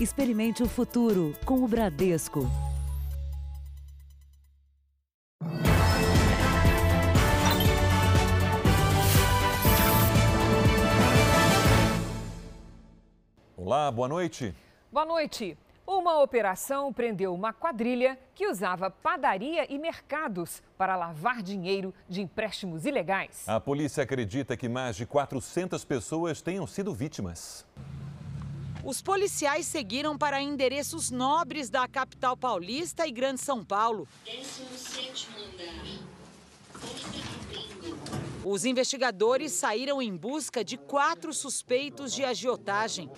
Experimente o futuro com o Bradesco. Olá, boa noite. Boa noite. Uma operação prendeu uma quadrilha que usava padaria e mercados para lavar dinheiro de empréstimos ilegais. A polícia acredita que mais de 400 pessoas tenham sido vítimas. Os policiais seguiram para endereços nobres da capital paulista e Grande São Paulo. Os investigadores saíram em busca de quatro suspeitos de agiotagem.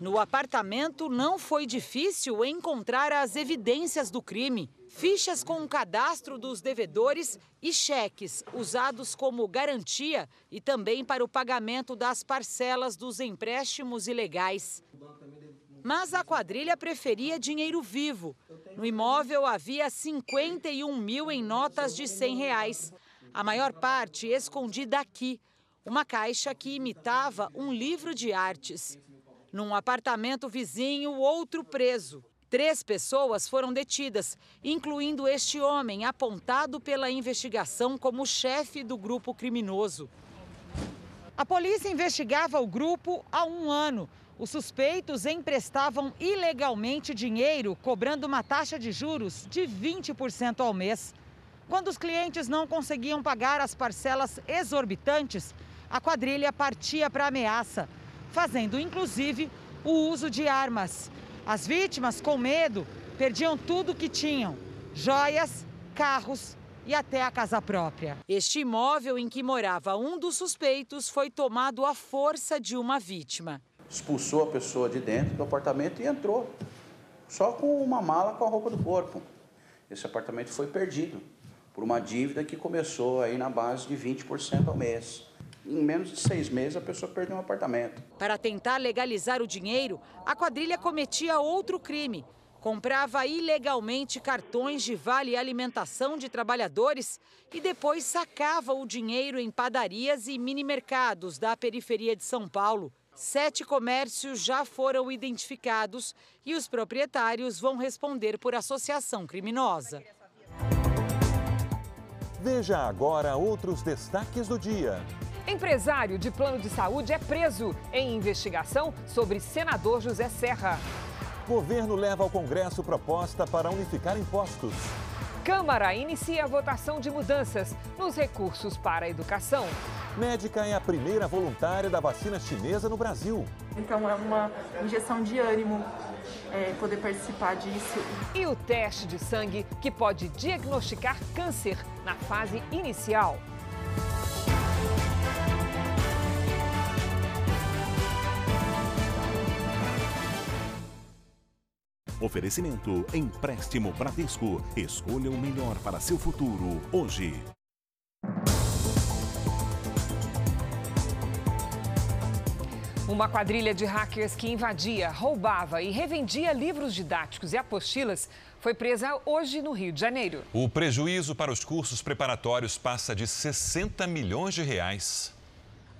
No apartamento não foi difícil encontrar as evidências do crime. Fichas com o cadastro dos devedores e cheques usados como garantia e também para o pagamento das parcelas dos empréstimos ilegais. Mas a quadrilha preferia dinheiro vivo. No imóvel havia 51 mil em notas de 100 reais. A maior parte escondida aqui, uma caixa que imitava um livro de artes. Num apartamento vizinho, outro preso. Três pessoas foram detidas, incluindo este homem apontado pela investigação como chefe do grupo criminoso. A polícia investigava o grupo há um ano. Os suspeitos emprestavam ilegalmente dinheiro, cobrando uma taxa de juros de 20% ao mês. Quando os clientes não conseguiam pagar as parcelas exorbitantes, a quadrilha partia para ameaça, fazendo inclusive o uso de armas. As vítimas, com medo, perdiam tudo o que tinham: joias, carros e até a casa própria. Este imóvel em que morava um dos suspeitos foi tomado à força de uma vítima. Expulsou a pessoa de dentro do apartamento e entrou, só com uma mala com a roupa do corpo. Esse apartamento foi perdido por uma dívida que começou aí na base de 20% ao mês em menos de seis meses a pessoa perdeu um apartamento. Para tentar legalizar o dinheiro, a quadrilha cometia outro crime. Comprava ilegalmente cartões de vale alimentação de trabalhadores e depois sacava o dinheiro em padarias e minimercados da periferia de São Paulo. Sete comércios já foram identificados e os proprietários vão responder por associação criminosa. Veja agora outros destaques do dia. Empresário de plano de saúde é preso em investigação sobre senador José Serra. Governo leva ao Congresso proposta para unificar impostos. Câmara inicia a votação de mudanças nos recursos para a educação. Médica é a primeira voluntária da vacina chinesa no Brasil. Então é uma injeção de ânimo é, poder participar disso. E o teste de sangue que pode diagnosticar câncer na fase inicial. Oferecimento Empréstimo Bradesco. Escolha o melhor para seu futuro hoje. Uma quadrilha de hackers que invadia, roubava e revendia livros didáticos e apostilas foi presa hoje no Rio de Janeiro. O prejuízo para os cursos preparatórios passa de 60 milhões de reais.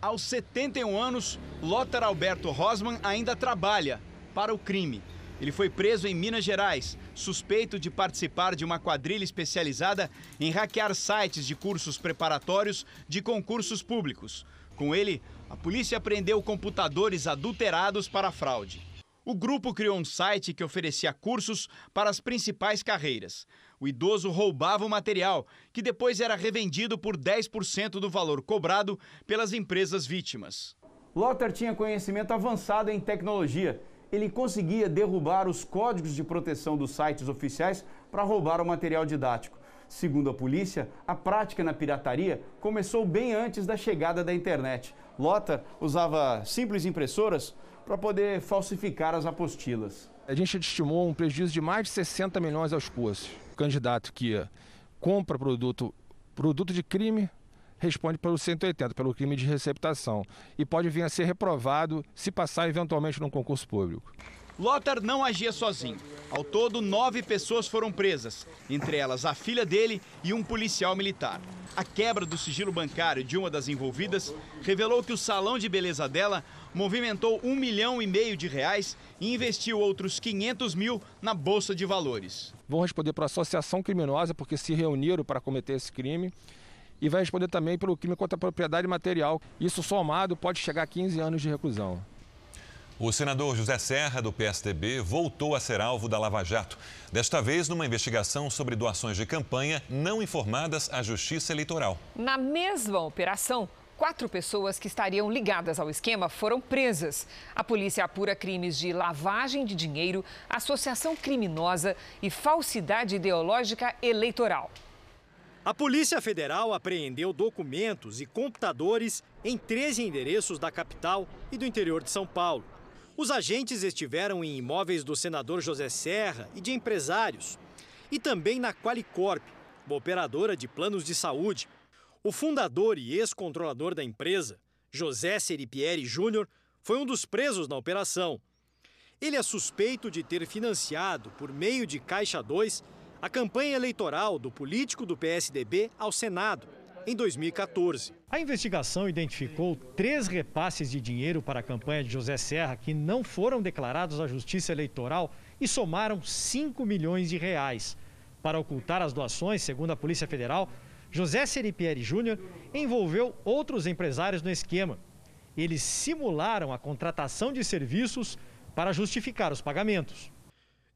Aos 71 anos, Lothar Alberto Rosman ainda trabalha para o crime. Ele foi preso em Minas Gerais, suspeito de participar de uma quadrilha especializada em hackear sites de cursos preparatórios de concursos públicos. Com ele, a polícia apreendeu computadores adulterados para fraude. O grupo criou um site que oferecia cursos para as principais carreiras. O idoso roubava o material, que depois era revendido por 10% do valor cobrado pelas empresas vítimas. Lothar tinha conhecimento avançado em tecnologia ele conseguia derrubar os códigos de proteção dos sites oficiais para roubar o material didático. Segundo a polícia, a prática na pirataria começou bem antes da chegada da internet. Lota usava simples impressoras para poder falsificar as apostilas. A gente estimou um prejuízo de mais de 60 milhões aos cursos. O candidato que compra produto, produto de crime responde pelo 180, pelo crime de receptação, e pode vir a ser reprovado se passar eventualmente num concurso público. Lothar não agia sozinho. Ao todo, nove pessoas foram presas, entre elas a filha dele e um policial militar. A quebra do sigilo bancário de uma das envolvidas revelou que o salão de beleza dela movimentou um milhão e meio de reais e investiu outros 500 mil na Bolsa de Valores. Vão responder por associação criminosa porque se reuniram para cometer esse crime e vai responder também pelo crime contra a propriedade material. Isso somado pode chegar a 15 anos de reclusão. O senador José Serra, do PSDB, voltou a ser alvo da Lava Jato. Desta vez, numa investigação sobre doações de campanha não informadas à Justiça Eleitoral. Na mesma operação, quatro pessoas que estariam ligadas ao esquema foram presas. A polícia apura crimes de lavagem de dinheiro, associação criminosa e falsidade ideológica eleitoral. A Polícia Federal apreendeu documentos e computadores em 13 endereços da capital e do interior de São Paulo. Os agentes estiveram em imóveis do senador José Serra e de empresários, e também na Qualicorp, uma operadora de planos de saúde. O fundador e ex-controlador da empresa, José Seripieri Júnior, foi um dos presos na operação. Ele é suspeito de ter financiado, por meio de Caixa 2, a campanha eleitoral do político do PSDB ao Senado em 2014. A investigação identificou três repasses de dinheiro para a campanha de José Serra que não foram declarados à Justiça Eleitoral e somaram 5 milhões de reais. Para ocultar as doações, segundo a Polícia Federal, José Seripieri Júnior envolveu outros empresários no esquema. Eles simularam a contratação de serviços para justificar os pagamentos.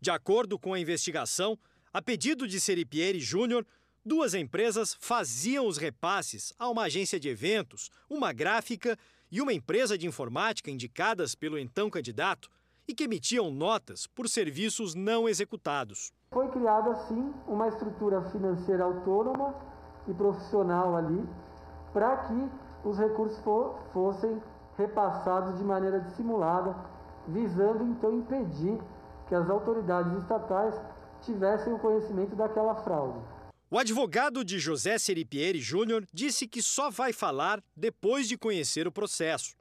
De acordo com a investigação, a pedido de Seripieri Júnior, Duas empresas faziam os repasses a uma agência de eventos, uma gráfica e uma empresa de informática indicadas pelo então candidato e que emitiam notas por serviços não executados. Foi criada, assim, uma estrutura financeira autônoma e profissional ali para que os recursos fossem repassados de maneira dissimulada, visando então impedir que as autoridades estatais tivessem o conhecimento daquela fraude. O advogado de José Seripieri Júnior disse que só vai falar depois de conhecer o processo.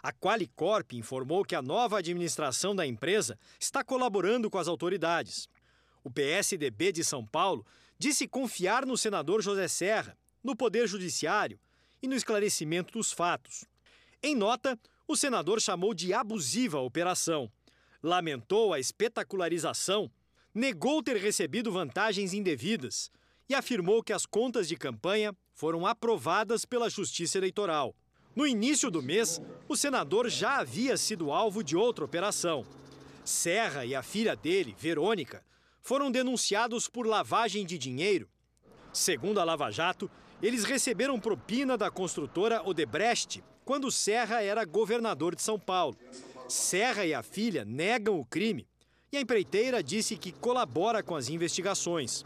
A Qualicorp informou que a nova administração da empresa está colaborando com as autoridades. O PSDB de São Paulo disse confiar no senador José Serra, no Poder Judiciário e no esclarecimento dos fatos. Em nota, o senador chamou de abusiva a operação, lamentou a espetacularização, negou ter recebido vantagens indevidas e afirmou que as contas de campanha foram aprovadas pela Justiça Eleitoral. No início do mês, o senador já havia sido alvo de outra operação. Serra e a filha dele, Verônica, foram denunciados por lavagem de dinheiro. Segundo a Lava Jato, eles receberam propina da construtora Odebrecht quando Serra era governador de São Paulo. Serra e a filha negam o crime e a empreiteira disse que colabora com as investigações.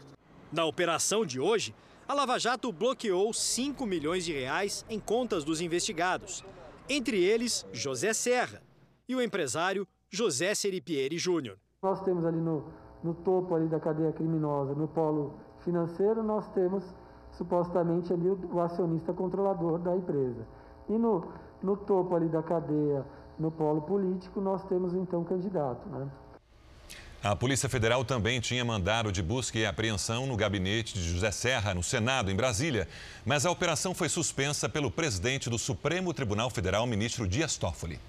Na operação de hoje, a Lava Jato bloqueou 5 milhões de reais em contas dos investigados, entre eles José Serra e o empresário José Seripieri Júnior. Nós temos ali no, no topo ali da cadeia criminosa, no polo financeiro, nós temos supostamente ali o, o acionista controlador da empresa. E no, no topo ali da cadeia, no polo político, nós temos então o candidato. Né? A Polícia Federal também tinha mandado de busca e apreensão no gabinete de José Serra, no Senado, em Brasília. Mas a operação foi suspensa pelo presidente do Supremo Tribunal Federal, ministro Dias Toffoli.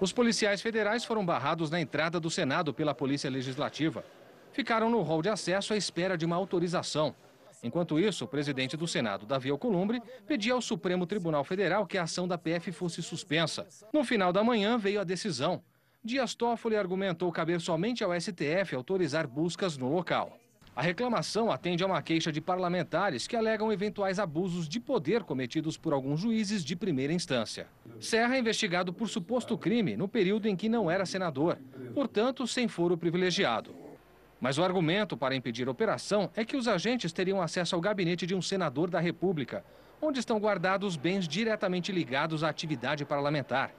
Os policiais federais foram barrados na entrada do Senado pela Polícia Legislativa. Ficaram no hall de acesso à espera de uma autorização. Enquanto isso, o presidente do Senado, Davi Alcolumbre, pedia ao Supremo Tribunal Federal que a ação da PF fosse suspensa. No final da manhã veio a decisão. Dias Toffoli argumentou caber somente ao STF autorizar buscas no local. A reclamação atende a uma queixa de parlamentares que alegam eventuais abusos de poder cometidos por alguns juízes de primeira instância. Serra é investigado por suposto crime no período em que não era senador, portanto, sem foro privilegiado. Mas o argumento para impedir a operação é que os agentes teriam acesso ao gabinete de um senador da República, onde estão guardados bens diretamente ligados à atividade parlamentar.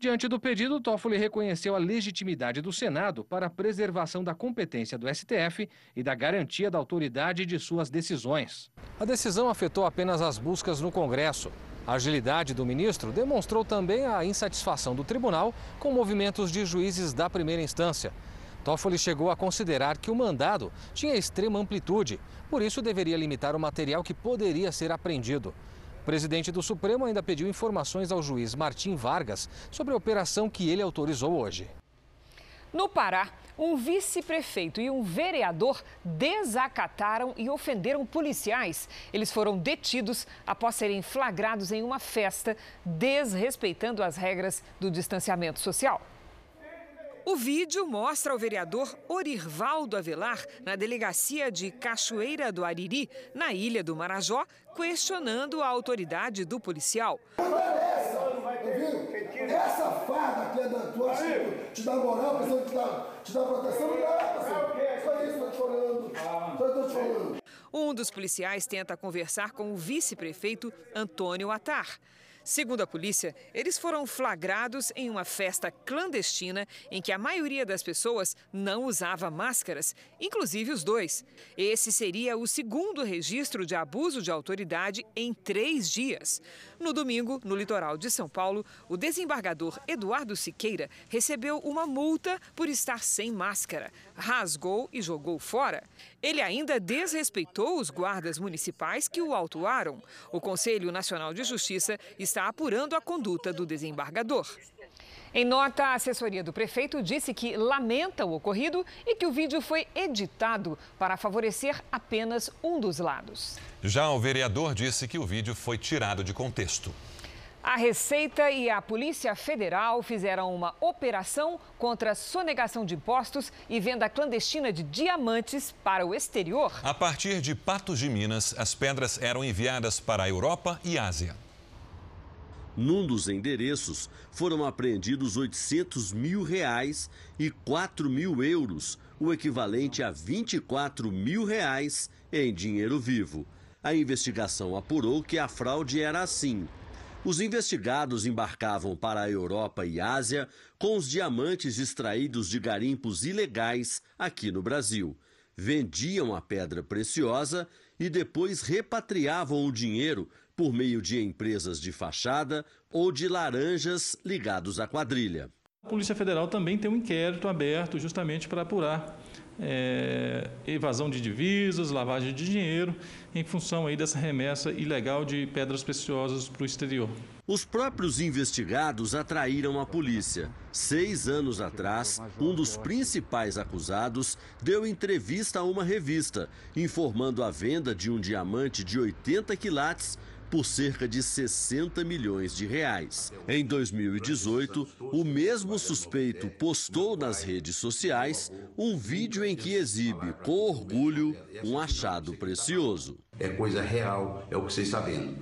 Diante do pedido, Toffoli reconheceu a legitimidade do Senado para a preservação da competência do STF e da garantia da autoridade de suas decisões. A decisão afetou apenas as buscas no Congresso. A agilidade do ministro demonstrou também a insatisfação do tribunal com movimentos de juízes da primeira instância. Toffoli chegou a considerar que o mandado tinha extrema amplitude, por isso deveria limitar o material que poderia ser apreendido. O presidente do Supremo ainda pediu informações ao juiz Martim Vargas sobre a operação que ele autorizou hoje. No Pará, um vice-prefeito e um vereador desacataram e ofenderam policiais. Eles foram detidos após serem flagrados em uma festa, desrespeitando as regras do distanciamento social. O vídeo mostra o vereador Orirvaldo Avelar na delegacia de Cachoeira do Ariri, na ilha do Marajó, questionando a autoridade do policial. Essa farda é da tua, te dá moral, pensando te dá, te dá proteção, não dá. Só isso, tô te falando. Só tô te falando. Um dos policiais tenta conversar com o vice-prefeito Antônio Atar. Segundo a polícia, eles foram flagrados em uma festa clandestina em que a maioria das pessoas não usava máscaras, inclusive os dois. Esse seria o segundo registro de abuso de autoridade em três dias. No domingo, no litoral de São Paulo, o desembargador Eduardo Siqueira recebeu uma multa por estar sem máscara, rasgou e jogou fora. Ele ainda desrespeitou os guardas municipais que o autuaram. O Conselho Nacional de Justiça está apurando a conduta do desembargador. Em nota, a assessoria do prefeito disse que lamenta o ocorrido e que o vídeo foi editado para favorecer apenas um dos lados. Já o vereador disse que o vídeo foi tirado de contexto. A Receita e a Polícia Federal fizeram uma operação contra sonegação de impostos e venda clandestina de diamantes para o exterior. A partir de Patos de Minas, as pedras eram enviadas para a Europa e Ásia. Num dos endereços foram apreendidos 800 mil reais e 4 mil euros, o equivalente a 24 mil reais em dinheiro vivo. A investigação apurou que a fraude era assim. Os investigados embarcavam para a Europa e Ásia com os diamantes extraídos de garimpos ilegais aqui no Brasil. Vendiam a pedra preciosa e depois repatriavam o dinheiro por meio de empresas de fachada ou de laranjas ligados à quadrilha. A Polícia Federal também tem um inquérito aberto justamente para apurar é, evasão de divisas, lavagem de dinheiro, em função aí dessa remessa ilegal de pedras preciosas para o exterior. Os próprios investigados atraíram a polícia. Seis anos atrás, um dos principais acusados deu entrevista a uma revista, informando a venda de um diamante de 80 quilates por cerca de 60 milhões de reais. Em 2018, o mesmo suspeito postou nas redes sociais um vídeo em que exibe com orgulho um achado precioso. É coisa real, é o que vocês estão vendo.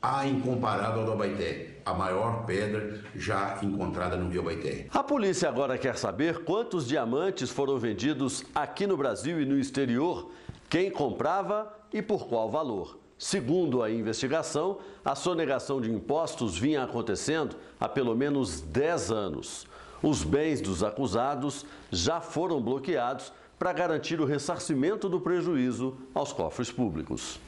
A incomparável do Abaité, a maior pedra já encontrada no Rio Abaité. A polícia agora quer saber quantos diamantes foram vendidos aqui no Brasil e no exterior, quem comprava e por qual valor. Segundo a investigação, a sonegação de impostos vinha acontecendo há pelo menos 10 anos. Os bens dos acusados já foram bloqueados para garantir o ressarcimento do prejuízo aos cofres públicos.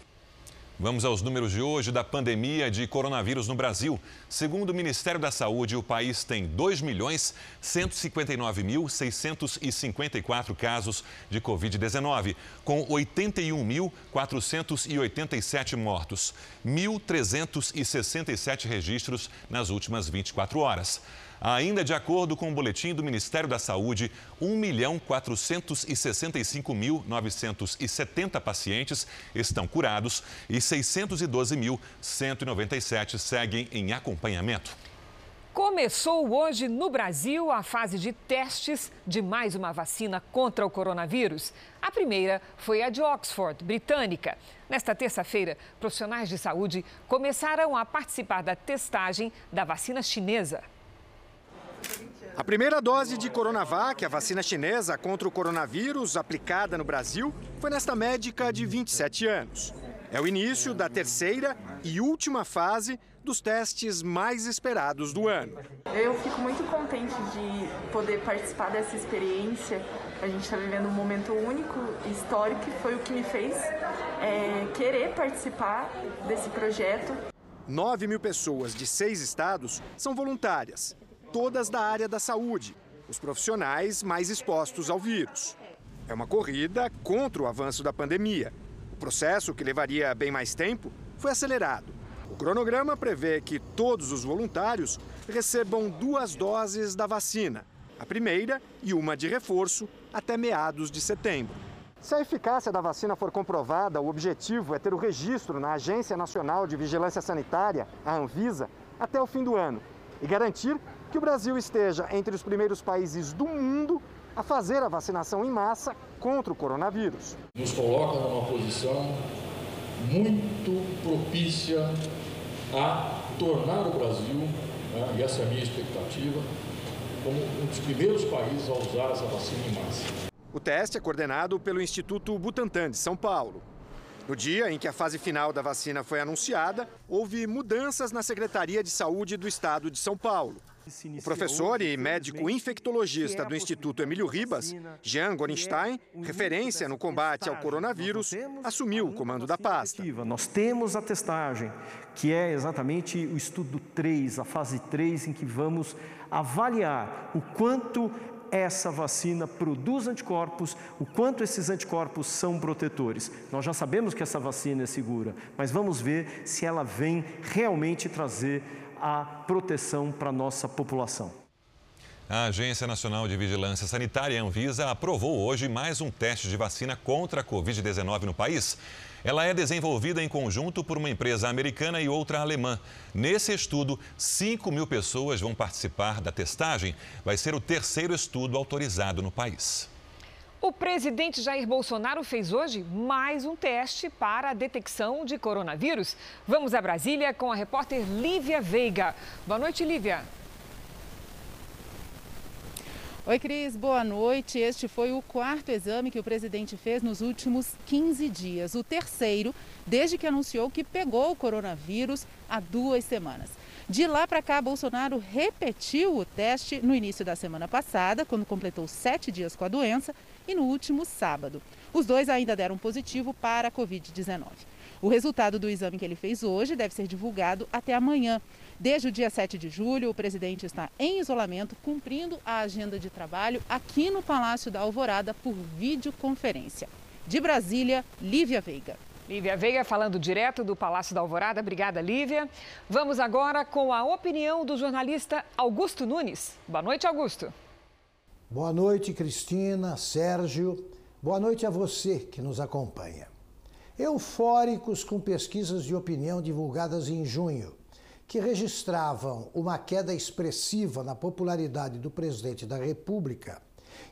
Vamos aos números de hoje da pandemia de coronavírus no Brasil. Segundo o Ministério da Saúde, o país tem 2.159.654 casos de Covid-19, com 81.487 mortos, 1.367 registros nas últimas 24 horas. Ainda de acordo com o boletim do Ministério da Saúde, 1.465.970 pacientes estão curados e 612.197 seguem em acompanhamento. Começou hoje no Brasil a fase de testes de mais uma vacina contra o coronavírus. A primeira foi a de Oxford, britânica. Nesta terça-feira, profissionais de saúde começaram a participar da testagem da vacina chinesa. A primeira dose de Coronavac, a vacina chinesa contra o coronavírus aplicada no Brasil, foi nesta médica de 27 anos. É o início da terceira e última fase dos testes mais esperados do ano. Eu fico muito contente de poder participar dessa experiência. A gente está vivendo um momento único, histórico, e foi o que me fez é, querer participar desse projeto. 9 mil pessoas de seis estados são voluntárias, todas da área da saúde, os profissionais mais expostos ao vírus. É uma corrida contra o avanço da pandemia. O processo, que levaria bem mais tempo, foi acelerado. O cronograma prevê que todos os voluntários recebam duas doses da vacina, a primeira e uma de reforço, até meados de setembro. Se a eficácia da vacina for comprovada, o objetivo é ter o registro na Agência Nacional de Vigilância Sanitária, a Anvisa, até o fim do ano e garantir que o Brasil esteja entre os primeiros países do mundo a fazer a vacinação em massa contra o coronavírus. Nos coloca numa posição muito propícia a tornar o Brasil, né, e essa é a minha expectativa, como um dos primeiros países a usar essa vacina em massa. O teste é coordenado pelo Instituto Butantan de São Paulo. No dia em que a fase final da vacina foi anunciada, houve mudanças na Secretaria de Saúde do Estado de São Paulo. O professor e médico infectologista do Instituto Emílio Ribas, Jean Gorenstein, referência no combate ao coronavírus, assumiu o comando da pasta. Nós temos a testagem, que é exatamente o estudo 3, a fase 3, em que vamos avaliar o quanto essa vacina produz anticorpos, o quanto esses anticorpos são protetores. Nós já sabemos que essa vacina é segura, mas vamos ver se ela vem realmente trazer a proteção para a nossa população. A Agência Nacional de Vigilância Sanitária, Anvisa, aprovou hoje mais um teste de vacina contra a Covid-19 no país. Ela é desenvolvida em conjunto por uma empresa americana e outra alemã. Nesse estudo, 5 mil pessoas vão participar da testagem. Vai ser o terceiro estudo autorizado no país. O presidente Jair Bolsonaro fez hoje mais um teste para a detecção de coronavírus. Vamos a Brasília com a repórter Lívia Veiga. Boa noite, Lívia. Oi, Cris, boa noite. Este foi o quarto exame que o presidente fez nos últimos 15 dias. O terceiro, desde que anunciou que pegou o coronavírus há duas semanas. De lá para cá, Bolsonaro repetiu o teste no início da semana passada, quando completou sete dias com a doença, e no último sábado. Os dois ainda deram positivo para a Covid-19. O resultado do exame que ele fez hoje deve ser divulgado até amanhã. Desde o dia 7 de julho, o presidente está em isolamento, cumprindo a agenda de trabalho aqui no Palácio da Alvorada por videoconferência. De Brasília, Lívia Veiga. Lívia Veiga falando direto do Palácio da Alvorada. Obrigada, Lívia. Vamos agora com a opinião do jornalista Augusto Nunes. Boa noite, Augusto. Boa noite, Cristina, Sérgio. Boa noite a você que nos acompanha. Eufóricos com pesquisas de opinião divulgadas em junho que registravam uma queda expressiva na popularidade do presidente da República,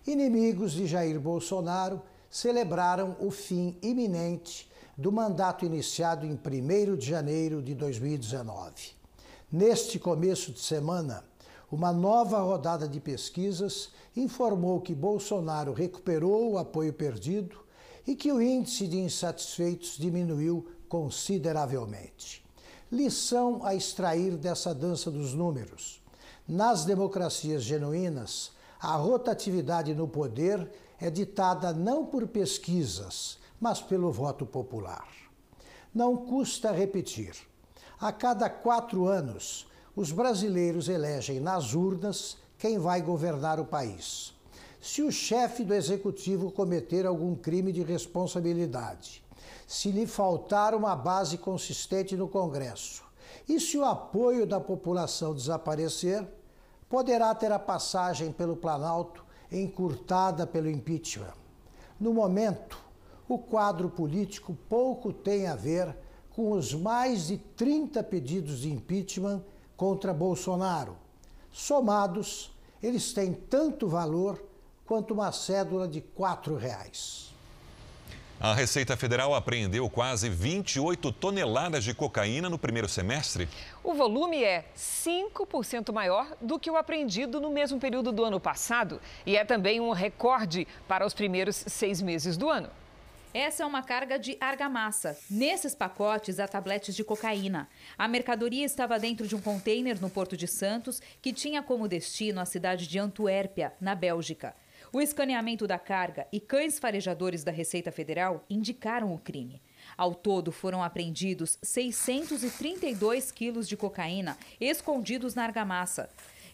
inimigos de Jair Bolsonaro celebraram o fim iminente do mandato iniciado em 1 de janeiro de 2019. Neste começo de semana, uma nova rodada de pesquisas informou que Bolsonaro recuperou o apoio perdido e que o índice de insatisfeitos diminuiu consideravelmente. Lição a extrair dessa dança dos números. Nas democracias genuínas, a rotatividade no poder é ditada não por pesquisas, mas pelo voto popular. Não custa repetir. A cada quatro anos, os brasileiros elegem nas urnas quem vai governar o país. Se o chefe do executivo cometer algum crime de responsabilidade, se lhe faltar uma base consistente no Congresso e se o apoio da população desaparecer, poderá ter a passagem pelo Planalto encurtada pelo impeachment. No momento, o quadro político pouco tem a ver com os mais de 30 pedidos de impeachment contra Bolsonaro. Somados, eles têm tanto valor quanto uma cédula de R$ reais. A Receita Federal apreendeu quase 28 toneladas de cocaína no primeiro semestre. O volume é 5% maior do que o apreendido no mesmo período do ano passado e é também um recorde para os primeiros seis meses do ano. Essa é uma carga de argamassa. Nesses pacotes há tabletes de cocaína. A mercadoria estava dentro de um container no Porto de Santos, que tinha como destino a cidade de Antuérpia, na Bélgica. O escaneamento da carga e cães farejadores da Receita Federal indicaram o crime. Ao todo, foram apreendidos 632 quilos de cocaína escondidos na argamassa.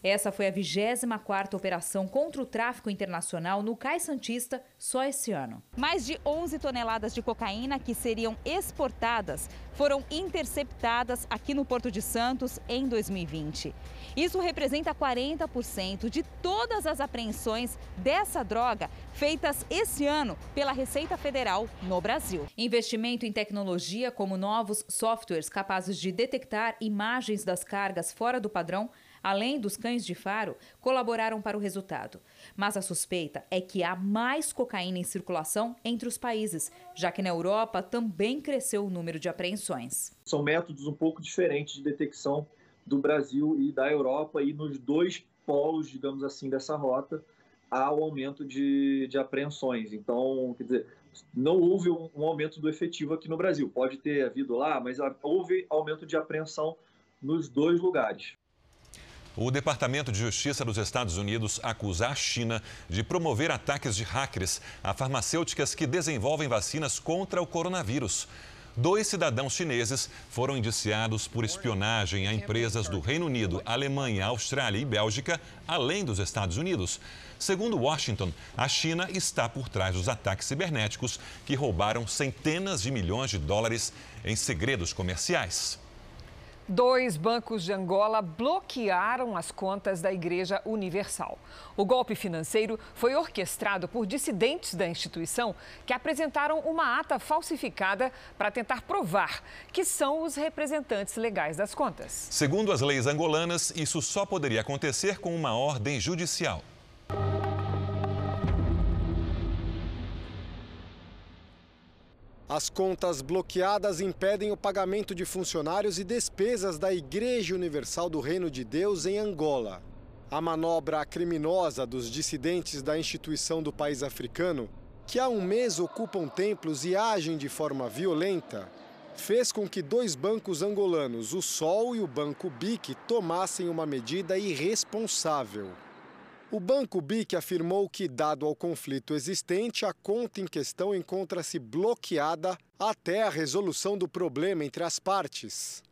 Essa foi a 24ª operação contra o tráfico internacional no Cais Santista só esse ano. Mais de 11 toneladas de cocaína que seriam exportadas foram interceptadas aqui no Porto de Santos em 2020. Isso representa 40% de todas as apreensões dessa droga feitas esse ano pela Receita Federal no Brasil. Investimento em tecnologia, como novos softwares capazes de detectar imagens das cargas fora do padrão, além dos cães de faro, colaboraram para o resultado. Mas a suspeita é que há mais cocaína em circulação entre os países, já que na Europa também cresceu o número de apreensões. São métodos um pouco diferentes de detecção do Brasil e da Europa, e nos dois polos, digamos assim, dessa rota, há o aumento de, de apreensões. Então, quer dizer, não houve um, um aumento do efetivo aqui no Brasil. Pode ter havido lá, mas houve aumento de apreensão nos dois lugares. O Departamento de Justiça dos Estados Unidos acusa a China de promover ataques de hackers a farmacêuticas que desenvolvem vacinas contra o coronavírus. Dois cidadãos chineses foram indiciados por espionagem a empresas do Reino Unido, Alemanha, Austrália e Bélgica, além dos Estados Unidos. Segundo Washington, a China está por trás dos ataques cibernéticos que roubaram centenas de milhões de dólares em segredos comerciais. Dois bancos de Angola bloquearam as contas da Igreja Universal. O golpe financeiro foi orquestrado por dissidentes da instituição que apresentaram uma ata falsificada para tentar provar que são os representantes legais das contas. Segundo as leis angolanas, isso só poderia acontecer com uma ordem judicial. As contas bloqueadas impedem o pagamento de funcionários e despesas da Igreja Universal do Reino de Deus em Angola. A manobra criminosa dos dissidentes da instituição do país africano, que há um mês ocupam templos e agem de forma violenta, fez com que dois bancos angolanos, o Sol e o Banco BIC, tomassem uma medida irresponsável. O Banco BIC afirmou que, dado ao conflito existente, a conta em questão encontra-se bloqueada até a resolução do problema entre as partes.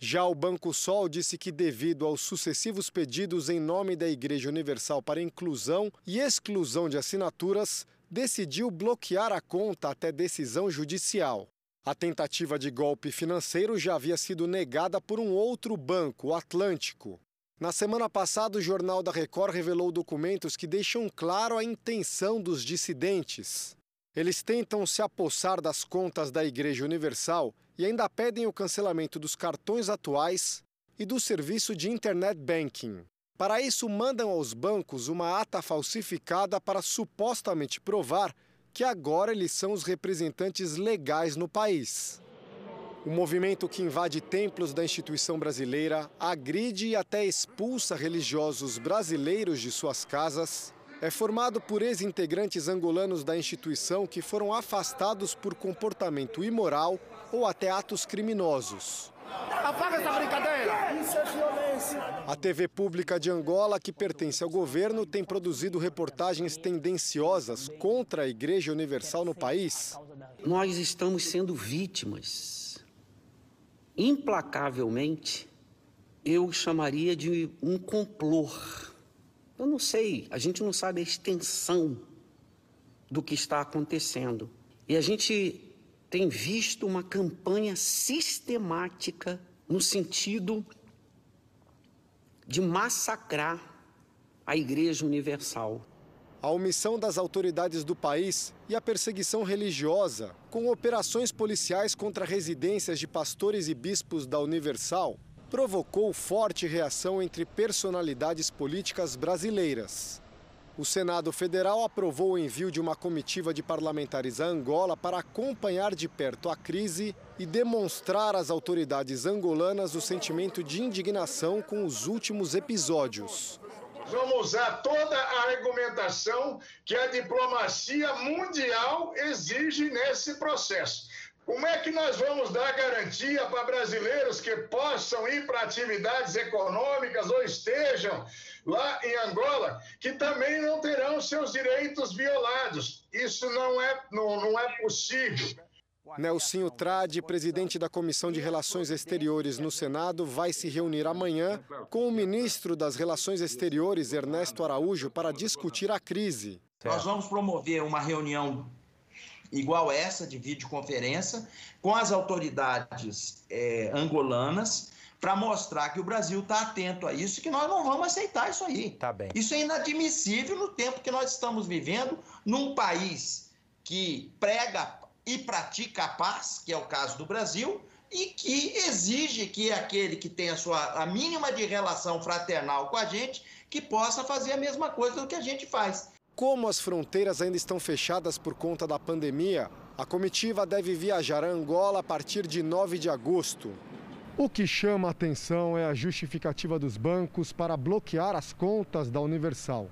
Já o Banco Sol disse que, devido aos sucessivos pedidos em nome da Igreja Universal para inclusão e exclusão de assinaturas, decidiu bloquear a conta até decisão judicial. A tentativa de golpe financeiro já havia sido negada por um outro banco, o Atlântico. Na semana passada, o Jornal da Record revelou documentos que deixam claro a intenção dos dissidentes. Eles tentam se apossar das contas da Igreja Universal e ainda pedem o cancelamento dos cartões atuais e do serviço de internet banking. Para isso, mandam aos bancos uma ata falsificada para supostamente provar que agora eles são os representantes legais no país. O movimento que invade templos da instituição brasileira, agride e até expulsa religiosos brasileiros de suas casas, é formado por ex-integrantes angolanos da instituição que foram afastados por comportamento imoral ou até atos criminosos. Apaga essa brincadeira! Isso é violência! A TV pública de Angola, que pertence ao governo, tem produzido reportagens tendenciosas contra a Igreja Universal no país. Nós estamos sendo vítimas implacavelmente, eu chamaria de um complô. Eu não sei, a gente não sabe a extensão do que está acontecendo. E a gente tem visto uma campanha sistemática no sentido de massacrar a Igreja Universal a omissão das autoridades do país e a perseguição religiosa, com operações policiais contra residências de pastores e bispos da Universal, provocou forte reação entre personalidades políticas brasileiras. O Senado Federal aprovou o envio de uma comitiva de parlamentares a Angola para acompanhar de perto a crise e demonstrar às autoridades angolanas o sentimento de indignação com os últimos episódios vamos usar toda a argumentação que a diplomacia mundial exige nesse processo. Como é que nós vamos dar garantia para brasileiros que possam ir para atividades econômicas ou estejam lá em Angola, que também não terão seus direitos violados? Isso não é, não, não é possível. Nelsinho Trade, presidente da Comissão de Relações Exteriores no Senado, vai se reunir amanhã com o ministro das Relações Exteriores, Ernesto Araújo, para discutir a crise. Nós vamos promover uma reunião igual essa, de videoconferência, com as autoridades é, angolanas, para mostrar que o Brasil está atento a isso e que nós não vamos aceitar isso aí. Tá bem. Isso é inadmissível no tempo que nós estamos vivendo, num país que prega e pratica a paz, que é o caso do Brasil, e que exige que aquele que tem a sua a mínima de relação fraternal com a gente, que possa fazer a mesma coisa do que a gente faz. Como as fronteiras ainda estão fechadas por conta da pandemia, a comitiva deve viajar a Angola a partir de 9 de agosto. O que chama a atenção é a justificativa dos bancos para bloquear as contas da Universal.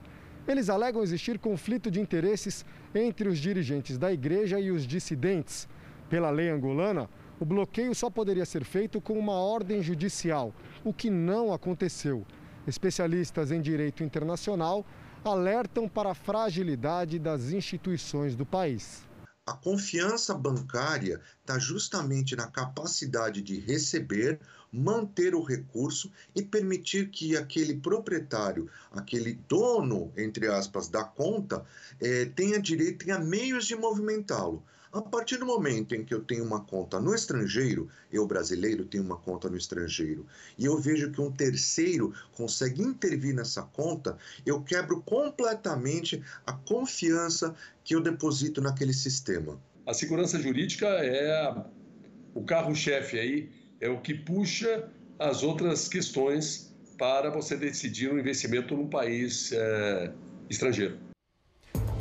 Eles alegam existir conflito de interesses entre os dirigentes da igreja e os dissidentes. Pela lei angolana, o bloqueio só poderia ser feito com uma ordem judicial, o que não aconteceu. Especialistas em direito internacional alertam para a fragilidade das instituições do país. A confiança bancária está justamente na capacidade de receber, manter o recurso e permitir que aquele proprietário, aquele dono, entre aspas, da conta, eh, tenha direito, tenha meios de movimentá-lo. A partir do momento em que eu tenho uma conta no estrangeiro, eu brasileiro tenho uma conta no estrangeiro, e eu vejo que um terceiro consegue intervir nessa conta, eu quebro completamente a confiança que eu deposito naquele sistema. A segurança jurídica é o carro-chefe aí, é o que puxa as outras questões para você decidir um investimento num país é, estrangeiro.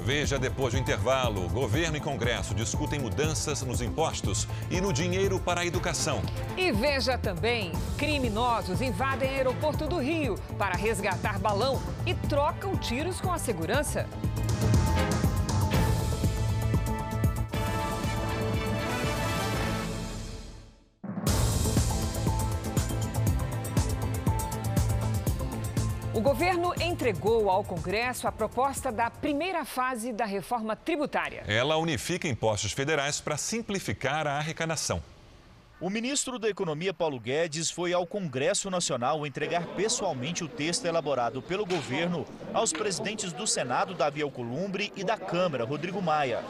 Veja depois do intervalo. Governo e Congresso discutem mudanças nos impostos e no dinheiro para a educação. E veja também: criminosos invadem aeroporto do Rio para resgatar balão e trocam tiros com a segurança. Governo entregou ao Congresso a proposta da primeira fase da reforma tributária. Ela unifica impostos federais para simplificar a arrecadação. O ministro da Economia, Paulo Guedes, foi ao Congresso Nacional entregar pessoalmente o texto elaborado pelo governo aos presidentes do Senado, Davi Alcolumbre, e da Câmara, Rodrigo Maia.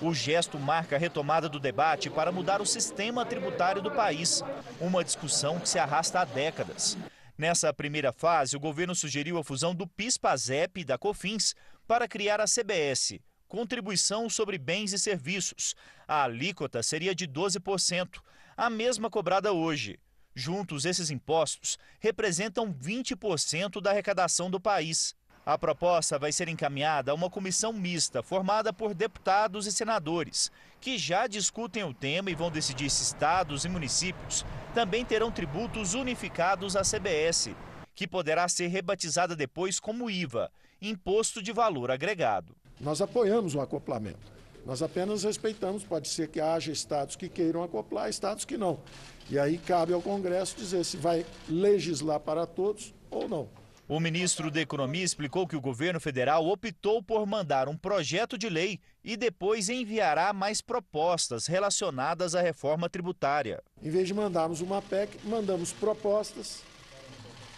O gesto marca a retomada do debate para mudar o sistema tributário do país, uma discussão que se arrasta há décadas. Nessa primeira fase, o governo sugeriu a fusão do PIS-PASEP e da COFINS para criar a CBS, Contribuição sobre Bens e Serviços. A alíquota seria de 12%, a mesma cobrada hoje. Juntos, esses impostos representam 20% da arrecadação do país. A proposta vai ser encaminhada a uma comissão mista formada por deputados e senadores, que já discutem o tema e vão decidir se estados e municípios também terão tributos unificados à CBS, que poderá ser rebatizada depois como IVA, Imposto de Valor Agregado. Nós apoiamos o acoplamento. Nós apenas respeitamos, pode ser que haja estados que queiram acoplar, estados que não. E aí cabe ao Congresso dizer se vai legislar para todos ou não. O ministro da Economia explicou que o governo federal optou por mandar um projeto de lei e depois enviará mais propostas relacionadas à reforma tributária. Em vez de mandarmos uma PEC, mandamos propostas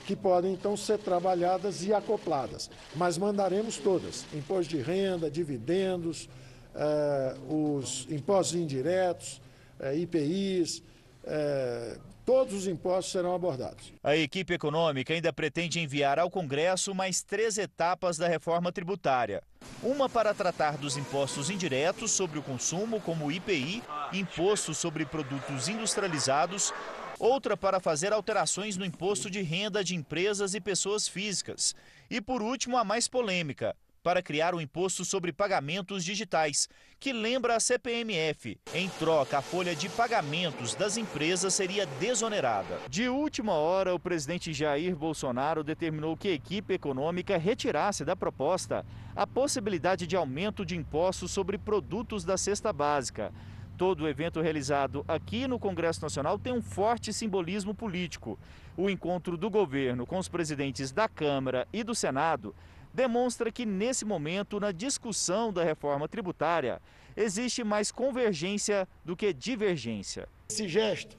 que podem então ser trabalhadas e acopladas. Mas mandaremos todas: imposto de renda, dividendos, eh, os impostos indiretos, eh, IPIs. Eh, todos os impostos serão abordados. A equipe econômica ainda pretende enviar ao Congresso mais três etapas da reforma tributária. Uma para tratar dos impostos indiretos sobre o consumo, como o IPI, imposto sobre produtos industrializados, outra para fazer alterações no imposto de renda de empresas e pessoas físicas. E por último, a mais polêmica, para criar o um imposto sobre pagamentos digitais, que lembra a CPMF. Em troca, a folha de pagamentos das empresas seria desonerada. De última hora, o presidente Jair Bolsonaro determinou que a equipe econômica retirasse da proposta a possibilidade de aumento de impostos sobre produtos da cesta básica. Todo o evento realizado aqui no Congresso Nacional tem um forte simbolismo político. O encontro do governo com os presidentes da Câmara e do Senado demonstra que, nesse momento, na discussão da reforma tributária, existe mais convergência do que divergência. Esse gesto,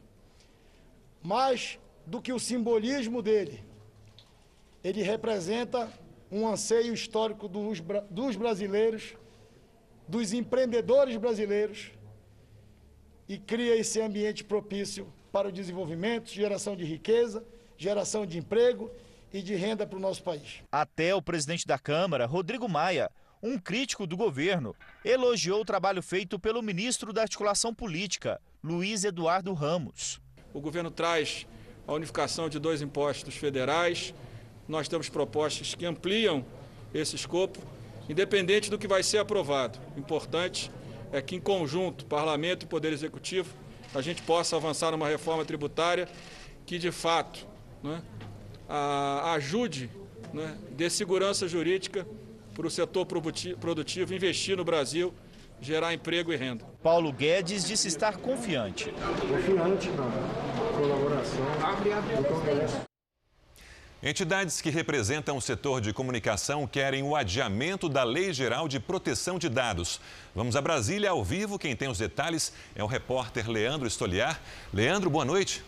mais do que o simbolismo dele, ele representa um anseio histórico dos, dos brasileiros, dos empreendedores brasileiros, e cria esse ambiente propício para o desenvolvimento, geração de riqueza, geração de emprego e de renda para o nosso país. Até o presidente da Câmara, Rodrigo Maia, um crítico do governo, elogiou o trabalho feito pelo ministro da Articulação Política, Luiz Eduardo Ramos. O governo traz a unificação de dois impostos federais. Nós temos propostas que ampliam esse escopo, independente do que vai ser aprovado. Importante é que, em conjunto, Parlamento e Poder Executivo, a gente possa avançar numa reforma tributária que, de fato, né, a, ajude, né, dê segurança jurídica para o setor produtivo investir no Brasil, gerar emprego e renda. Paulo Guedes disse estar confiante. Confiante na colaboração do Congresso. Entidades que representam o setor de comunicação querem o adiamento da Lei Geral de Proteção de Dados. Vamos a Brasília ao vivo. Quem tem os detalhes é o repórter Leandro Estoliar. Leandro, boa noite.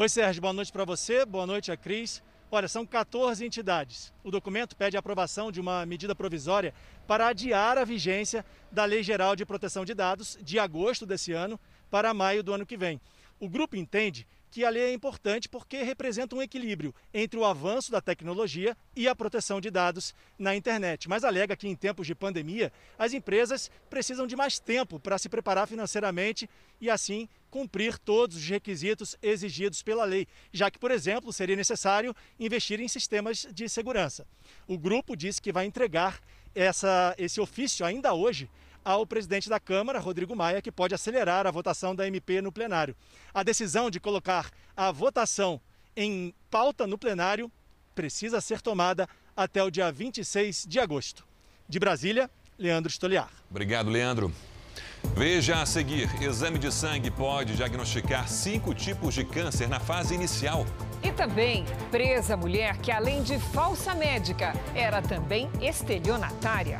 Oi, Sérgio, boa noite para você, boa noite a Cris. Olha, são 14 entidades. O documento pede a aprovação de uma medida provisória para adiar a vigência da Lei Geral de Proteção de Dados de agosto desse ano para maio do ano que vem. O grupo entende que a lei é importante porque representa um equilíbrio entre o avanço da tecnologia e a proteção de dados na internet. Mas alega que em tempos de pandemia, as empresas precisam de mais tempo para se preparar financeiramente e assim cumprir todos os requisitos exigidos pela lei, já que, por exemplo, seria necessário investir em sistemas de segurança. O grupo disse que vai entregar essa, esse ofício ainda hoje ao presidente da Câmara, Rodrigo Maia, que pode acelerar a votação da MP no plenário. A decisão de colocar a votação em pauta no plenário precisa ser tomada até o dia 26 de agosto. De Brasília, Leandro Stoliar. Obrigado, Leandro. Veja a seguir: exame de sangue pode diagnosticar cinco tipos de câncer na fase inicial. E também, presa mulher que, além de falsa médica, era também estelionatária.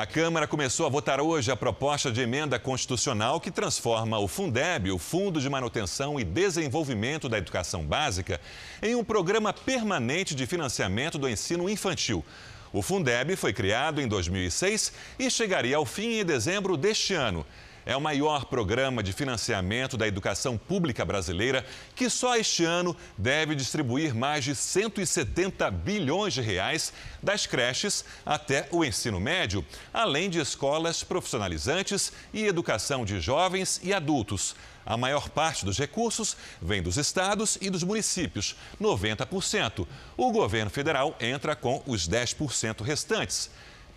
A Câmara começou a votar hoje a proposta de emenda constitucional que transforma o Fundeb, o Fundo de Manutenção e Desenvolvimento da Educação Básica, em um programa permanente de financiamento do ensino infantil. O Fundeb foi criado em 2006 e chegaria ao fim em dezembro deste ano é o maior programa de financiamento da educação pública brasileira, que só este ano deve distribuir mais de 170 bilhões de reais das creches até o ensino médio, além de escolas profissionalizantes e educação de jovens e adultos. A maior parte dos recursos vem dos estados e dos municípios, 90%. O governo federal entra com os 10% restantes.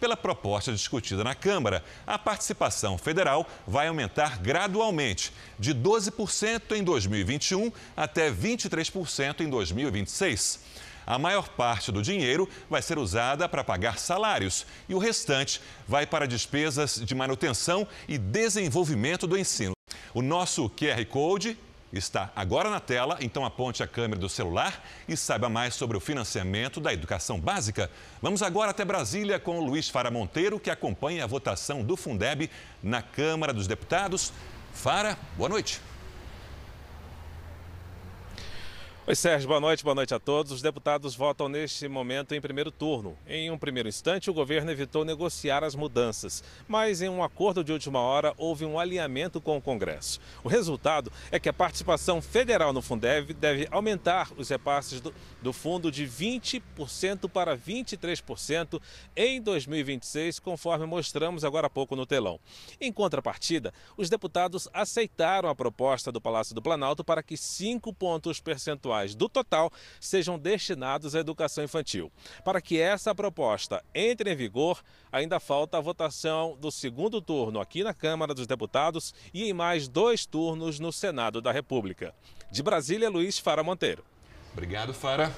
Pela proposta discutida na Câmara, a participação federal vai aumentar gradualmente, de 12% em 2021 até 23% em 2026. A maior parte do dinheiro vai ser usada para pagar salários e o restante vai para despesas de manutenção e desenvolvimento do ensino. O nosso QR Code está agora na tela, então aponte a câmera do celular e saiba mais sobre o financiamento da educação básica. Vamos agora até Brasília com o Luiz Fara Monteiro, que acompanha a votação do Fundeb na Câmara dos Deputados. Fara, boa noite. Oi, Sérgio, boa noite, boa noite a todos. Os deputados votam neste momento em primeiro turno. Em um primeiro instante, o governo evitou negociar as mudanças, mas em um acordo de última hora houve um alinhamento com o Congresso. O resultado é que a participação federal no Fundeb deve aumentar os repasses do, do fundo de 20% para 23% em 2026, conforme mostramos agora há pouco no telão. Em contrapartida, os deputados aceitaram a proposta do Palácio do Planalto para que 5 pontos percentuais percentuais do total sejam destinados à educação infantil. Para que essa proposta entre em vigor, ainda falta a votação do segundo turno aqui na Câmara dos Deputados e em mais dois turnos no Senado da República. De Brasília, Luiz Fara Monteiro. Obrigado, Fara.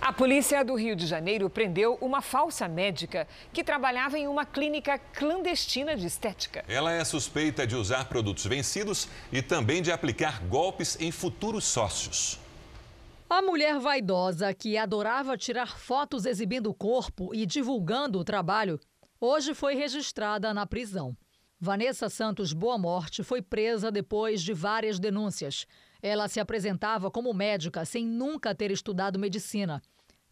A polícia do Rio de Janeiro prendeu uma falsa médica que trabalhava em uma clínica clandestina de estética. Ela é suspeita de usar produtos vencidos e também de aplicar golpes em futuros sócios. A mulher vaidosa que adorava tirar fotos exibindo o corpo e divulgando o trabalho, hoje foi registrada na prisão. Vanessa Santos Boa Morte foi presa depois de várias denúncias. Ela se apresentava como médica sem nunca ter estudado medicina.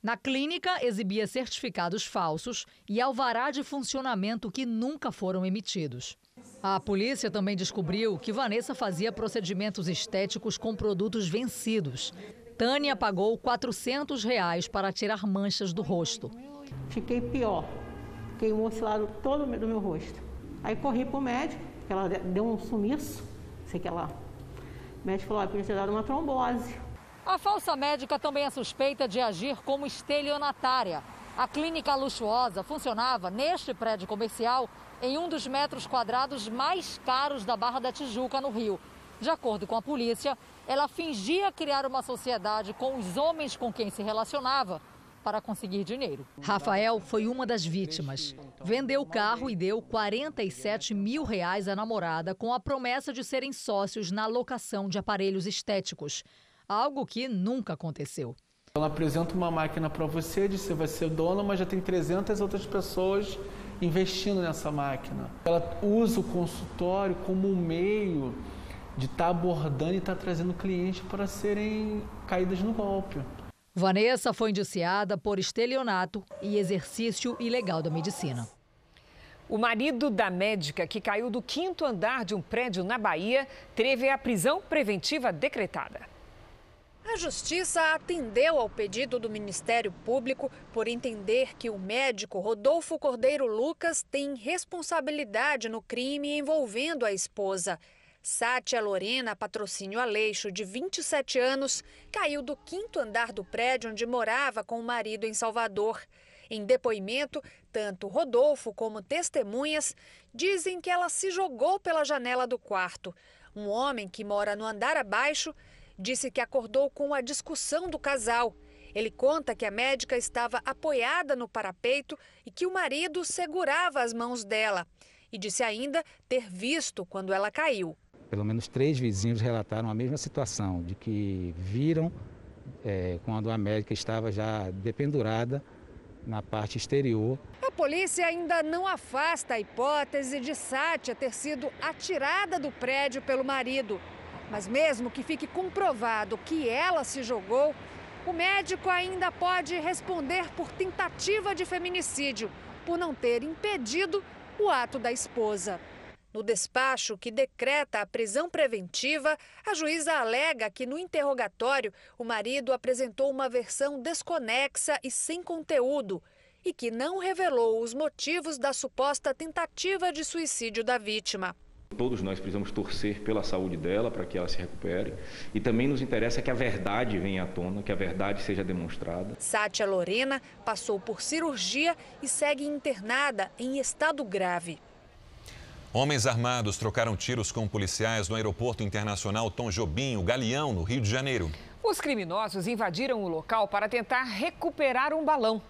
Na clínica, exibia certificados falsos e alvará de funcionamento que nunca foram emitidos. A polícia também descobriu que Vanessa fazia procedimentos estéticos com produtos vencidos. Tânia pagou 400 reais para tirar manchas do rosto. Fiquei pior. Queimou esse lado todo do meu rosto. Aí corri para o médico, ela deu um sumiço, sei que ela o médico falou, ah, podia ter dado uma trombose. A falsa médica também é suspeita de agir como estelionatária. A clínica luxuosa funcionava neste prédio comercial em um dos metros quadrados mais caros da Barra da Tijuca, no Rio. De acordo com a polícia, ela fingia criar uma sociedade com os homens com quem se relacionava para conseguir dinheiro. Rafael foi uma das vítimas. Vendeu o carro e deu 47 mil reais à namorada com a promessa de serem sócios na locação de aparelhos estéticos. Algo que nunca aconteceu. Ela apresenta uma máquina para você, diz que você vai ser dono, mas já tem 300 outras pessoas investindo nessa máquina. Ela usa o consultório como um meio de estar tá abordando e estar tá trazendo clientes para serem caídas no golpe. Vanessa foi indiciada por estelionato e exercício ilegal da medicina. O marido da médica que caiu do quinto andar de um prédio na Bahia teve a prisão preventiva decretada. A justiça atendeu ao pedido do Ministério Público por entender que o médico Rodolfo Cordeiro Lucas tem responsabilidade no crime envolvendo a esposa. Sátia Lorena, patrocínio Aleixo, de 27 anos, caiu do quinto andar do prédio onde morava com o marido em Salvador. Em depoimento, tanto Rodolfo como testemunhas dizem que ela se jogou pela janela do quarto. Um homem que mora no andar abaixo disse que acordou com a discussão do casal. Ele conta que a médica estava apoiada no parapeito e que o marido segurava as mãos dela. E disse ainda ter visto quando ela caiu. Pelo menos três vizinhos relataram a mesma situação, de que viram é, quando a médica estava já dependurada na parte exterior. A polícia ainda não afasta a hipótese de Sátia ter sido atirada do prédio pelo marido. Mas mesmo que fique comprovado que ela se jogou, o médico ainda pode responder por tentativa de feminicídio, por não ter impedido o ato da esposa. No despacho que decreta a prisão preventiva, a juíza alega que no interrogatório o marido apresentou uma versão desconexa e sem conteúdo e que não revelou os motivos da suposta tentativa de suicídio da vítima. Todos nós precisamos torcer pela saúde dela para que ela se recupere e também nos interessa que a verdade venha à tona, que a verdade seja demonstrada. Sátia Lorena passou por cirurgia e segue internada em estado grave. Homens armados trocaram tiros com policiais no aeroporto internacional Tom Jobim, o Galeão, no Rio de Janeiro. Os criminosos invadiram o local para tentar recuperar um balão.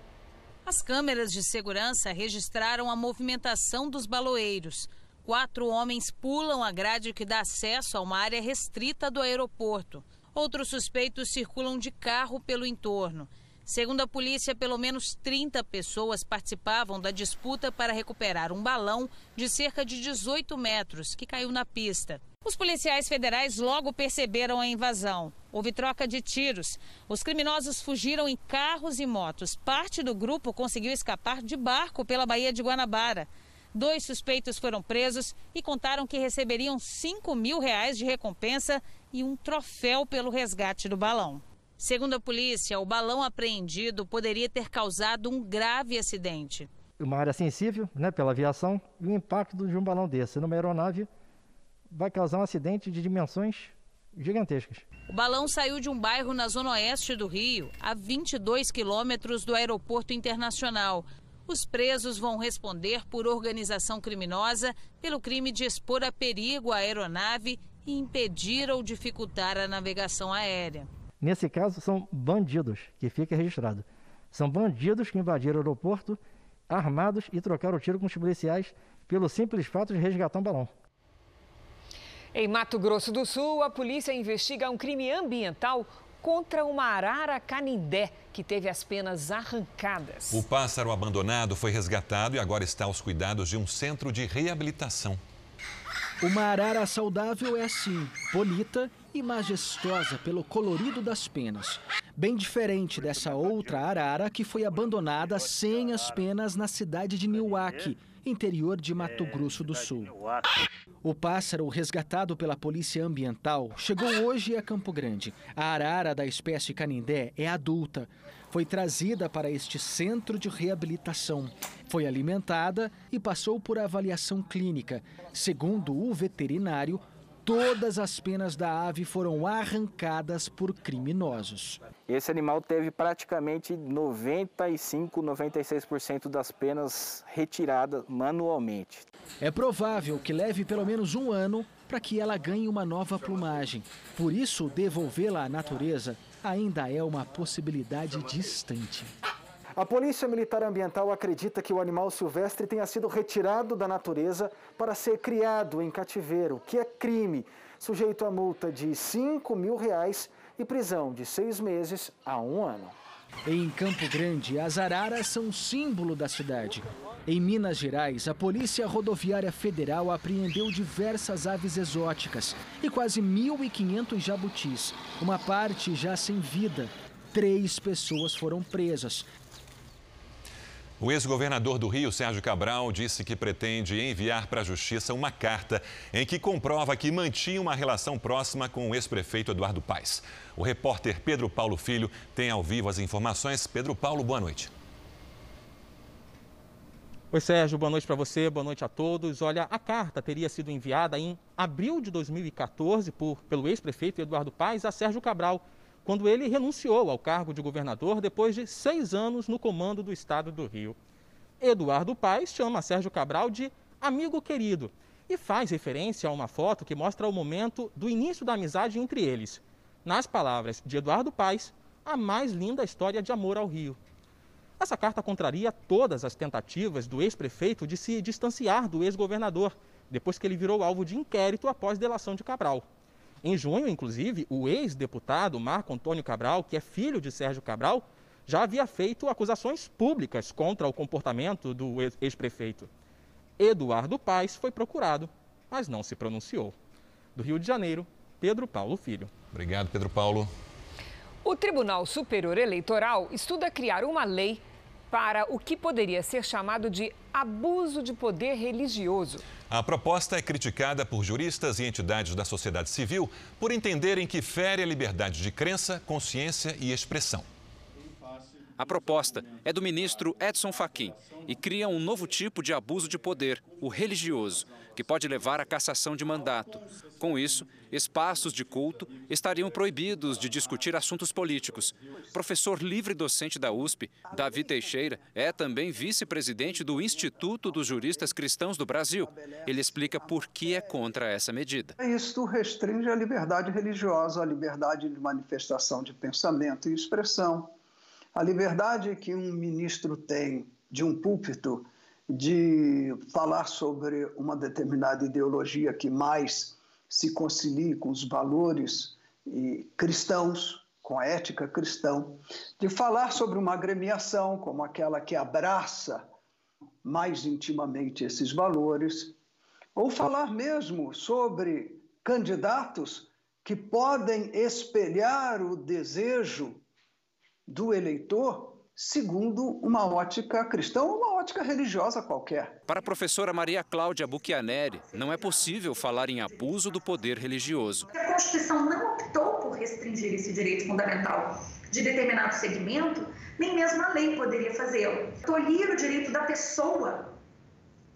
As câmeras de segurança registraram a movimentação dos baloeiros. Quatro homens pulam a grade que dá acesso a uma área restrita do aeroporto. Outros suspeitos circulam de carro pelo entorno. Segundo a polícia, pelo menos 30 pessoas participavam da disputa para recuperar um balão de cerca de 18 metros que caiu na pista. Os policiais federais logo perceberam a invasão. Houve troca de tiros. Os criminosos fugiram em carros e motos. Parte do grupo conseguiu escapar de barco pela Baía de Guanabara. Dois suspeitos foram presos e contaram que receberiam 5 mil reais de recompensa e um troféu pelo resgate do balão. Segundo a polícia, o balão apreendido poderia ter causado um grave acidente. Uma área sensível, né, pela aviação, e o impacto de um balão desse numa aeronave vai causar um acidente de dimensões gigantescas. O balão saiu de um bairro na zona oeste do Rio, a 22 quilômetros do aeroporto internacional. Os presos vão responder por organização criminosa pelo crime de expor a perigo a aeronave e impedir ou dificultar a navegação aérea. Nesse caso, são bandidos, que fica registrado. São bandidos que invadiram o aeroporto armados e trocaram tiro com os policiais pelo simples fato de resgatar um balão. Em Mato Grosso do Sul, a polícia investiga um crime ambiental contra uma arara canindé que teve as penas arrancadas. O pássaro abandonado foi resgatado e agora está aos cuidados de um centro de reabilitação. Uma arara saudável é assim, bonita e majestosa pelo colorido das penas. Bem diferente dessa outra arara que foi abandonada sem as penas na cidade de Niuaque, interior de Mato Grosso do Sul. O pássaro, resgatado pela Polícia Ambiental, chegou hoje a Campo Grande. A arara da espécie canindé é adulta. Foi trazida para este centro de reabilitação. Foi alimentada e passou por avaliação clínica. Segundo o veterinário, todas as penas da ave foram arrancadas por criminosos. Esse animal teve praticamente 95, 96% das penas retiradas manualmente. É provável que leve pelo menos um ano para que ela ganhe uma nova plumagem. Por isso, devolvê-la à natureza ainda é uma possibilidade distante. A Polícia Militar Ambiental acredita que o animal silvestre tenha sido retirado da natureza para ser criado em cativeiro, que é crime, sujeito a multa de 5 mil reais e prisão de seis meses a um ano. Em Campo Grande, as araras são símbolo da cidade. Em Minas Gerais, a Polícia Rodoviária Federal apreendeu diversas aves exóticas e quase 1.500 jabutis, uma parte já sem vida. Três pessoas foram presas. O ex-governador do Rio, Sérgio Cabral, disse que pretende enviar para a Justiça uma carta em que comprova que mantinha uma relação próxima com o ex-prefeito Eduardo Paes. O repórter Pedro Paulo Filho tem ao vivo as informações. Pedro Paulo, boa noite. Oi, Sérgio, boa noite para você, boa noite a todos. Olha, a carta teria sido enviada em abril de 2014 por, pelo ex-prefeito Eduardo Paes a Sérgio Cabral, quando ele renunciou ao cargo de governador depois de seis anos no comando do estado do Rio. Eduardo Paes chama Sérgio Cabral de amigo querido e faz referência a uma foto que mostra o momento do início da amizade entre eles. Nas palavras de Eduardo Paes, a mais linda história de amor ao Rio. Essa carta contraria todas as tentativas do ex-prefeito de se distanciar do ex-governador, depois que ele virou alvo de inquérito após delação de Cabral. Em junho, inclusive, o ex-deputado Marco Antônio Cabral, que é filho de Sérgio Cabral, já havia feito acusações públicas contra o comportamento do ex-prefeito. Eduardo Paes foi procurado, mas não se pronunciou. Do Rio de Janeiro, Pedro Paulo Filho. Obrigado, Pedro Paulo. O Tribunal Superior Eleitoral estuda criar uma lei para o que poderia ser chamado de abuso de poder religioso. A proposta é criticada por juristas e entidades da sociedade civil por entenderem que fere a liberdade de crença, consciência e expressão. A proposta é do ministro Edson Fachin e cria um novo tipo de abuso de poder, o religioso, que pode levar à cassação de mandato. Com isso, espaços de culto estariam proibidos de discutir assuntos políticos. Professor livre docente da USP, Davi Teixeira, é também vice-presidente do Instituto dos Juristas Cristãos do Brasil. Ele explica por que é contra essa medida. Isso restringe a liberdade religiosa, a liberdade de manifestação de pensamento e expressão a liberdade que um ministro tem de um púlpito de falar sobre uma determinada ideologia que mais se concilie com os valores cristãos, com a ética cristã, de falar sobre uma agremiação como aquela que abraça mais intimamente esses valores, ou falar mesmo sobre candidatos que podem espelhar o desejo do eleitor segundo uma ótica cristã ou uma ótica religiosa qualquer. Para a professora Maria Cláudia Buchianeri, não é possível falar em abuso do poder religioso. A Constituição não optou por restringir esse direito fundamental de determinado segmento, nem mesmo a lei poderia fazê-lo. Tolir o direito da pessoa,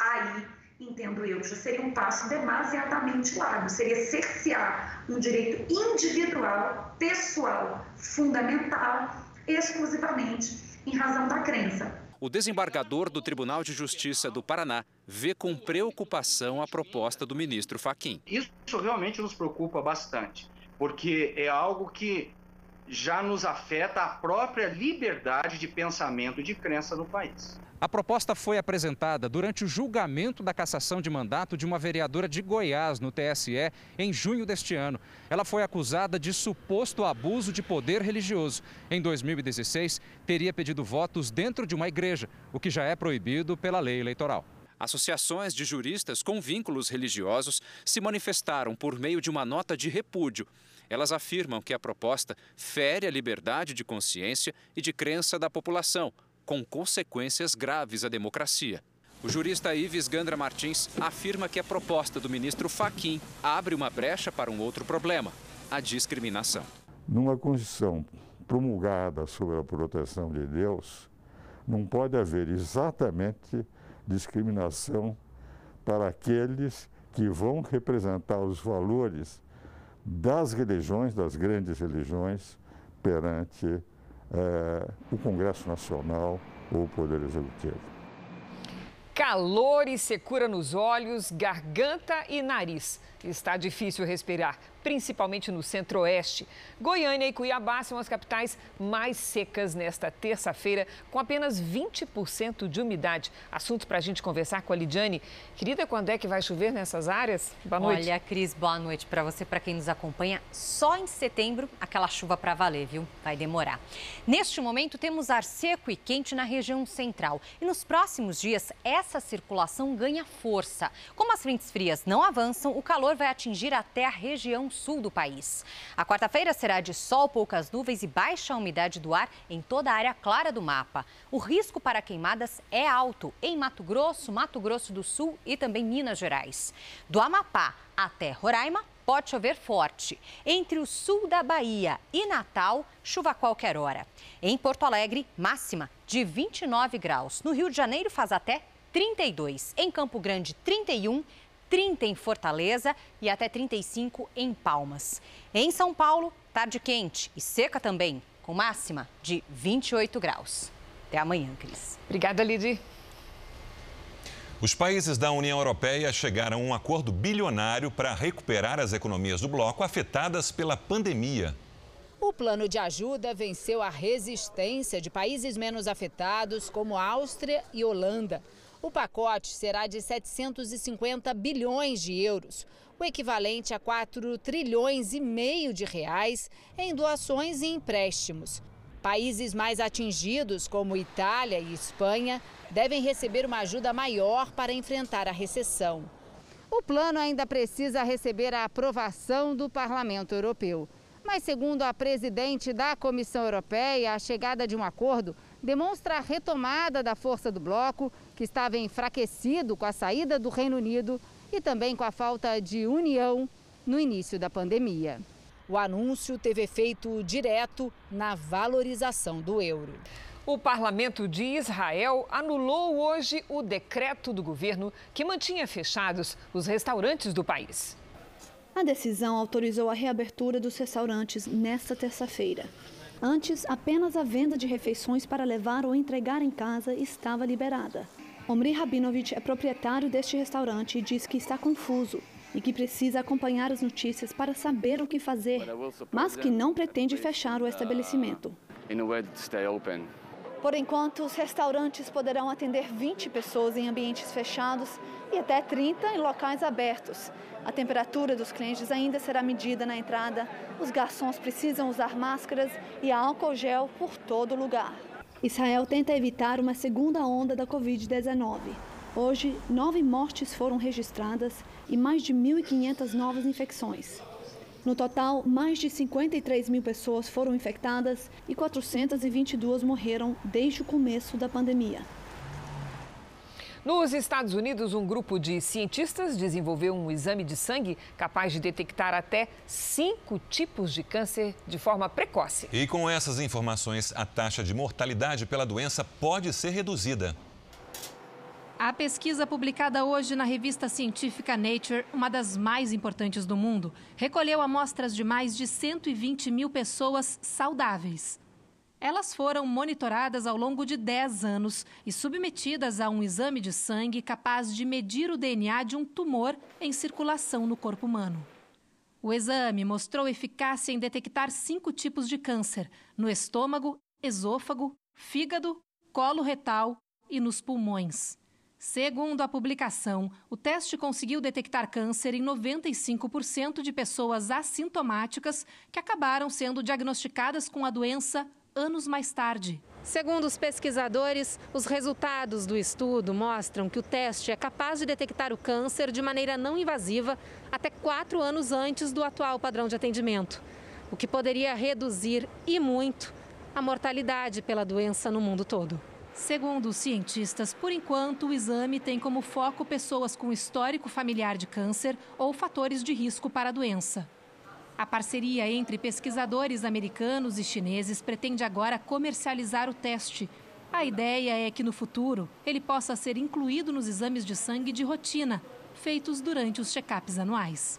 aí entendo eu, já seria um passo demasiadamente largo. Seria cercear um direito individual, pessoal, fundamental exclusivamente em razão da crença. O desembargador do Tribunal de Justiça do Paraná vê com preocupação a proposta do ministro Faquim. Isso realmente nos preocupa bastante, porque é algo que já nos afeta a própria liberdade de pensamento e de crença no país. A proposta foi apresentada durante o julgamento da cassação de mandato de uma vereadora de Goiás no TSE em junho deste ano. Ela foi acusada de suposto abuso de poder religioso. Em 2016, teria pedido votos dentro de uma igreja, o que já é proibido pela lei eleitoral. Associações de juristas com vínculos religiosos se manifestaram por meio de uma nota de repúdio. Elas afirmam que a proposta fere a liberdade de consciência e de crença da população, com consequências graves à democracia. O jurista Ives Gandra Martins afirma que a proposta do ministro Faquim abre uma brecha para um outro problema, a discriminação. Numa Constituição promulgada sob a proteção de Deus, não pode haver exatamente discriminação para aqueles que vão representar os valores das religiões, das grandes religiões, perante é, o Congresso Nacional ou o Poder Executivo. Calor e secura nos olhos, garganta e nariz. Está difícil respirar principalmente no centro-oeste. Goiânia e Cuiabá são as capitais mais secas nesta terça-feira, com apenas 20% de umidade. Assunto para a gente conversar com a Lidiane. Querida, quando é que vai chover nessas áreas? Boa noite. Olha, Cris, boa noite para você, para quem nos acompanha. Só em setembro, aquela chuva para valer, viu? Vai demorar. Neste momento, temos ar seco e quente na região central. E nos próximos dias, essa circulação ganha força. Como as frentes frias não avançam, o calor vai atingir até a região sul do país. A quarta-feira será de sol, poucas nuvens e baixa umidade do ar em toda a área clara do mapa. O risco para queimadas é alto em Mato Grosso, Mato Grosso do Sul e também Minas Gerais. Do Amapá até Roraima, pode chover forte. Entre o sul da Bahia e Natal, chuva a qualquer hora. Em Porto Alegre, máxima de 29 graus. No Rio de Janeiro, faz até 32. Em Campo Grande, 31 30 em Fortaleza e até 35 em Palmas. Em São Paulo, tarde quente e seca também, com máxima de 28 graus. Até amanhã, Cris. Obrigada, Lidy. Os países da União Europeia chegaram a um acordo bilionário para recuperar as economias do bloco afetadas pela pandemia. O plano de ajuda venceu a resistência de países menos afetados, como Áustria e Holanda. O pacote será de 750 bilhões de euros, o equivalente a 4 trilhões e meio de reais em doações e empréstimos. Países mais atingidos, como Itália e Espanha, devem receber uma ajuda maior para enfrentar a recessão. O plano ainda precisa receber a aprovação do Parlamento Europeu. Mas, segundo a presidente da Comissão Europeia, a chegada de um acordo demonstra a retomada da força do bloco, que estava enfraquecido com a saída do Reino Unido e também com a falta de união no início da pandemia. O anúncio teve efeito direto na valorização do euro. O parlamento de Israel anulou hoje o decreto do governo que mantinha fechados os restaurantes do país. A decisão autorizou a reabertura dos restaurantes nesta terça-feira. Antes, apenas a venda de refeições para levar ou entregar em casa estava liberada. Omri Rabinovich é proprietário deste restaurante e diz que está confuso e que precisa acompanhar as notícias para saber o que fazer, mas que não pretende fechar o estabelecimento. Por enquanto, os restaurantes poderão atender 20 pessoas em ambientes fechados e até 30 em locais abertos. A temperatura dos clientes ainda será medida na entrada. Os garçons precisam usar máscaras e álcool gel por todo lugar. Israel tenta evitar uma segunda onda da Covid-19. Hoje, nove mortes foram registradas e mais de 1.500 novas infecções. No total, mais de 53 mil pessoas foram infectadas e 422 morreram desde o começo da pandemia. Nos Estados Unidos, um grupo de cientistas desenvolveu um exame de sangue capaz de detectar até cinco tipos de câncer de forma precoce. E com essas informações, a taxa de mortalidade pela doença pode ser reduzida. A pesquisa publicada hoje na revista científica Nature, uma das mais importantes do mundo, recolheu amostras de mais de 120 mil pessoas saudáveis. Elas foram monitoradas ao longo de 10 anos e submetidas a um exame de sangue capaz de medir o DNA de um tumor em circulação no corpo humano. O exame mostrou eficácia em detectar cinco tipos de câncer: no estômago, esôfago, fígado, colo retal e nos pulmões. Segundo a publicação, o teste conseguiu detectar câncer em 95% de pessoas assintomáticas que acabaram sendo diagnosticadas com a doença anos mais tarde. Segundo os pesquisadores, os resultados do estudo mostram que o teste é capaz de detectar o câncer de maneira não invasiva até quatro anos antes do atual padrão de atendimento, o que poderia reduzir e muito a mortalidade pela doença no mundo todo. Segundo os cientistas, por enquanto, o exame tem como foco pessoas com histórico familiar de câncer ou fatores de risco para a doença. A parceria entre pesquisadores americanos e chineses pretende agora comercializar o teste. A ideia é que no futuro ele possa ser incluído nos exames de sangue de rotina, feitos durante os check-ups anuais.